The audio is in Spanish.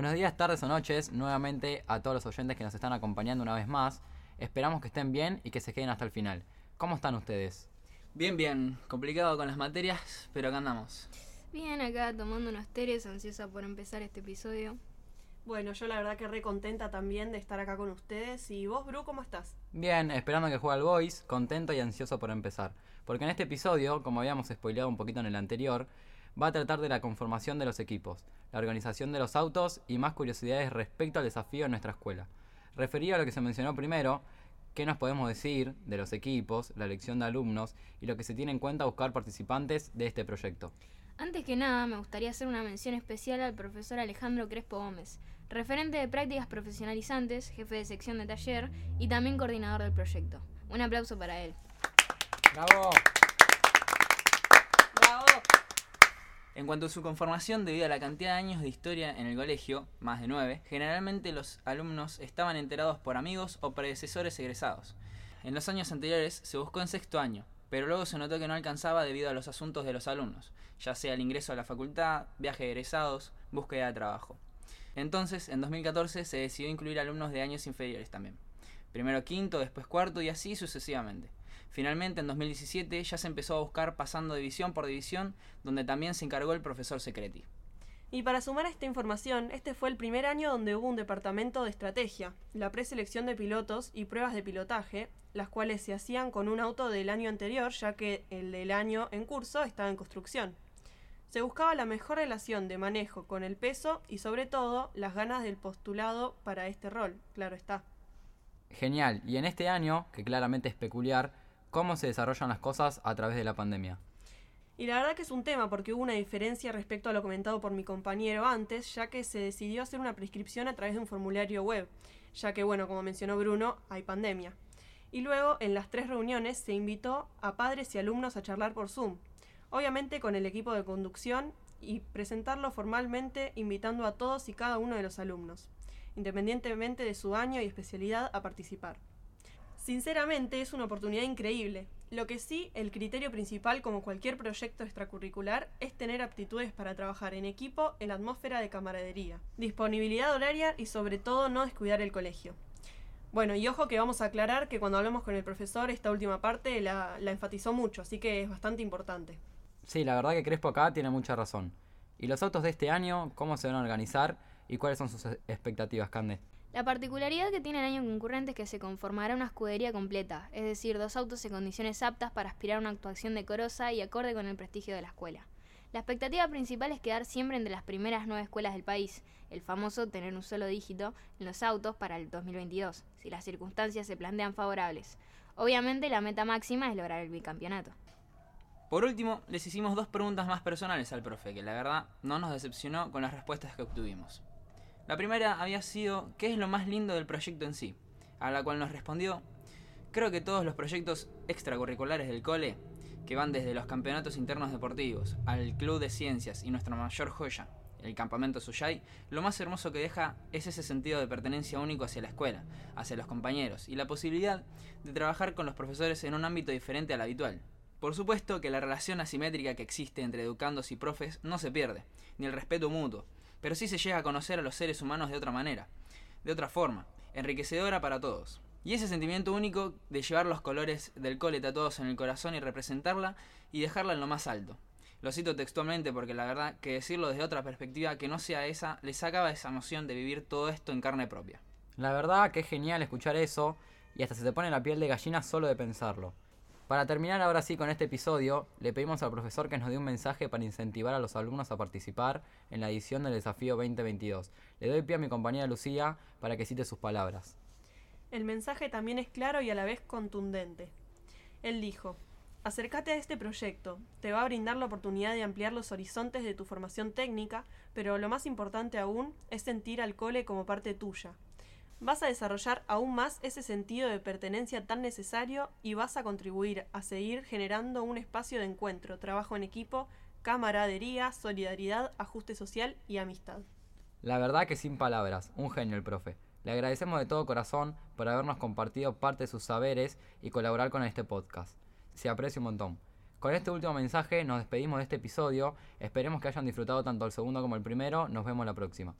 Buenos días, tardes o noches, nuevamente a todos los oyentes que nos están acompañando una vez más. Esperamos que estén bien y que se queden hasta el final. ¿Cómo están ustedes? Bien, bien. Complicado con las materias, pero acá andamos. Bien, acá tomando unos teres, ansiosa por empezar este episodio. Bueno, yo la verdad que re contenta también de estar acá con ustedes. ¿Y vos, Bru, cómo estás? Bien, esperando que juegue al Boys, contento y ansioso por empezar. Porque en este episodio, como habíamos spoileado un poquito en el anterior, va a tratar de la conformación de los equipos, la organización de los autos y más curiosidades respecto al desafío en nuestra escuela. Referido a lo que se mencionó primero, qué nos podemos decir de los equipos, la elección de alumnos y lo que se tiene en cuenta buscar participantes de este proyecto. Antes que nada, me gustaría hacer una mención especial al profesor Alejandro Crespo Gómez, referente de prácticas profesionalizantes, jefe de sección de taller y también coordinador del proyecto. Un aplauso para él. ¡Bravo! ¡Bravo! En cuanto a su conformación, debido a la cantidad de años de historia en el colegio, más de nueve, generalmente los alumnos estaban enterados por amigos o predecesores egresados. En los años anteriores se buscó en sexto año, pero luego se notó que no alcanzaba debido a los asuntos de los alumnos, ya sea el ingreso a la facultad, viaje de egresados, búsqueda de trabajo. Entonces, en 2014 se decidió incluir alumnos de años inferiores también. Primero quinto, después cuarto y así sucesivamente. Finalmente, en 2017 ya se empezó a buscar pasando división por división, donde también se encargó el profesor Secreti. Y para sumar a esta información, este fue el primer año donde hubo un departamento de estrategia, la preselección de pilotos y pruebas de pilotaje, las cuales se hacían con un auto del año anterior, ya que el del año en curso estaba en construcción. Se buscaba la mejor relación de manejo con el peso y sobre todo las ganas del postulado para este rol, claro está. Genial, y en este año, que claramente es peculiar, ¿cómo se desarrollan las cosas a través de la pandemia? Y la verdad que es un tema porque hubo una diferencia respecto a lo comentado por mi compañero antes, ya que se decidió hacer una prescripción a través de un formulario web, ya que, bueno, como mencionó Bruno, hay pandemia. Y luego, en las tres reuniones, se invitó a padres y alumnos a charlar por Zoom, obviamente con el equipo de conducción y presentarlo formalmente invitando a todos y cada uno de los alumnos, independientemente de su año y especialidad, a participar. Sinceramente es una oportunidad increíble. Lo que sí, el criterio principal como cualquier proyecto extracurricular es tener aptitudes para trabajar en equipo en la atmósfera de camaradería, disponibilidad horaria y sobre todo no descuidar el colegio. Bueno, y ojo que vamos a aclarar que cuando hablamos con el profesor esta última parte la, la enfatizó mucho, así que es bastante importante. Sí, la verdad que Crespo acá tiene mucha razón. ¿Y los autos de este año, cómo se van a organizar y cuáles son sus expectativas, Cande? La particularidad que tiene el año concurrente es que se conformará una escudería completa, es decir, dos autos en condiciones aptas para aspirar a una actuación decorosa y acorde con el prestigio de la escuela. La expectativa principal es quedar siempre entre las primeras nueve escuelas del país, el famoso tener un solo dígito en los autos para el 2022, si las circunstancias se plantean favorables. Obviamente la meta máxima es lograr el bicampeonato. Por último, les hicimos dos preguntas más personales al profe, que la verdad no nos decepcionó con las respuestas que obtuvimos. La primera había sido ¿qué es lo más lindo del proyecto en sí? A la cual nos respondió, creo que todos los proyectos extracurriculares del cole, que van desde los campeonatos internos deportivos al club de ciencias y nuestra mayor joya, el campamento Suyay, lo más hermoso que deja es ese sentido de pertenencia único hacia la escuela, hacia los compañeros y la posibilidad de trabajar con los profesores en un ámbito diferente al habitual. Por supuesto que la relación asimétrica que existe entre educandos y profes no se pierde, ni el respeto mutuo, pero sí se llega a conocer a los seres humanos de otra manera, de otra forma, enriquecedora para todos. Y ese sentimiento único de llevar los colores del cole tatuados en el corazón y representarla y dejarla en lo más alto. Lo cito textualmente porque la verdad que decirlo desde otra perspectiva que no sea esa, le sacaba esa emoción de vivir todo esto en carne propia. La verdad que es genial escuchar eso y hasta se te pone la piel de gallina solo de pensarlo. Para terminar ahora sí con este episodio, le pedimos al profesor que nos dé un mensaje para incentivar a los alumnos a participar en la edición del desafío 2022. Le doy pie a mi compañera Lucía para que cite sus palabras. El mensaje también es claro y a la vez contundente. Él dijo, acércate a este proyecto, te va a brindar la oportunidad de ampliar los horizontes de tu formación técnica, pero lo más importante aún es sentir al cole como parte tuya, vas a desarrollar aún más ese sentido de pertenencia tan necesario y vas a contribuir a seguir generando un espacio de encuentro, trabajo en equipo, camaradería, solidaridad, ajuste social y amistad. La verdad que sin palabras, un genio el profe. Le agradecemos de todo corazón por habernos compartido parte de sus saberes y colaborar con este podcast. Se aprecia un montón. Con este último mensaje nos despedimos de este episodio. Esperemos que hayan disfrutado tanto el segundo como el primero. Nos vemos la próxima.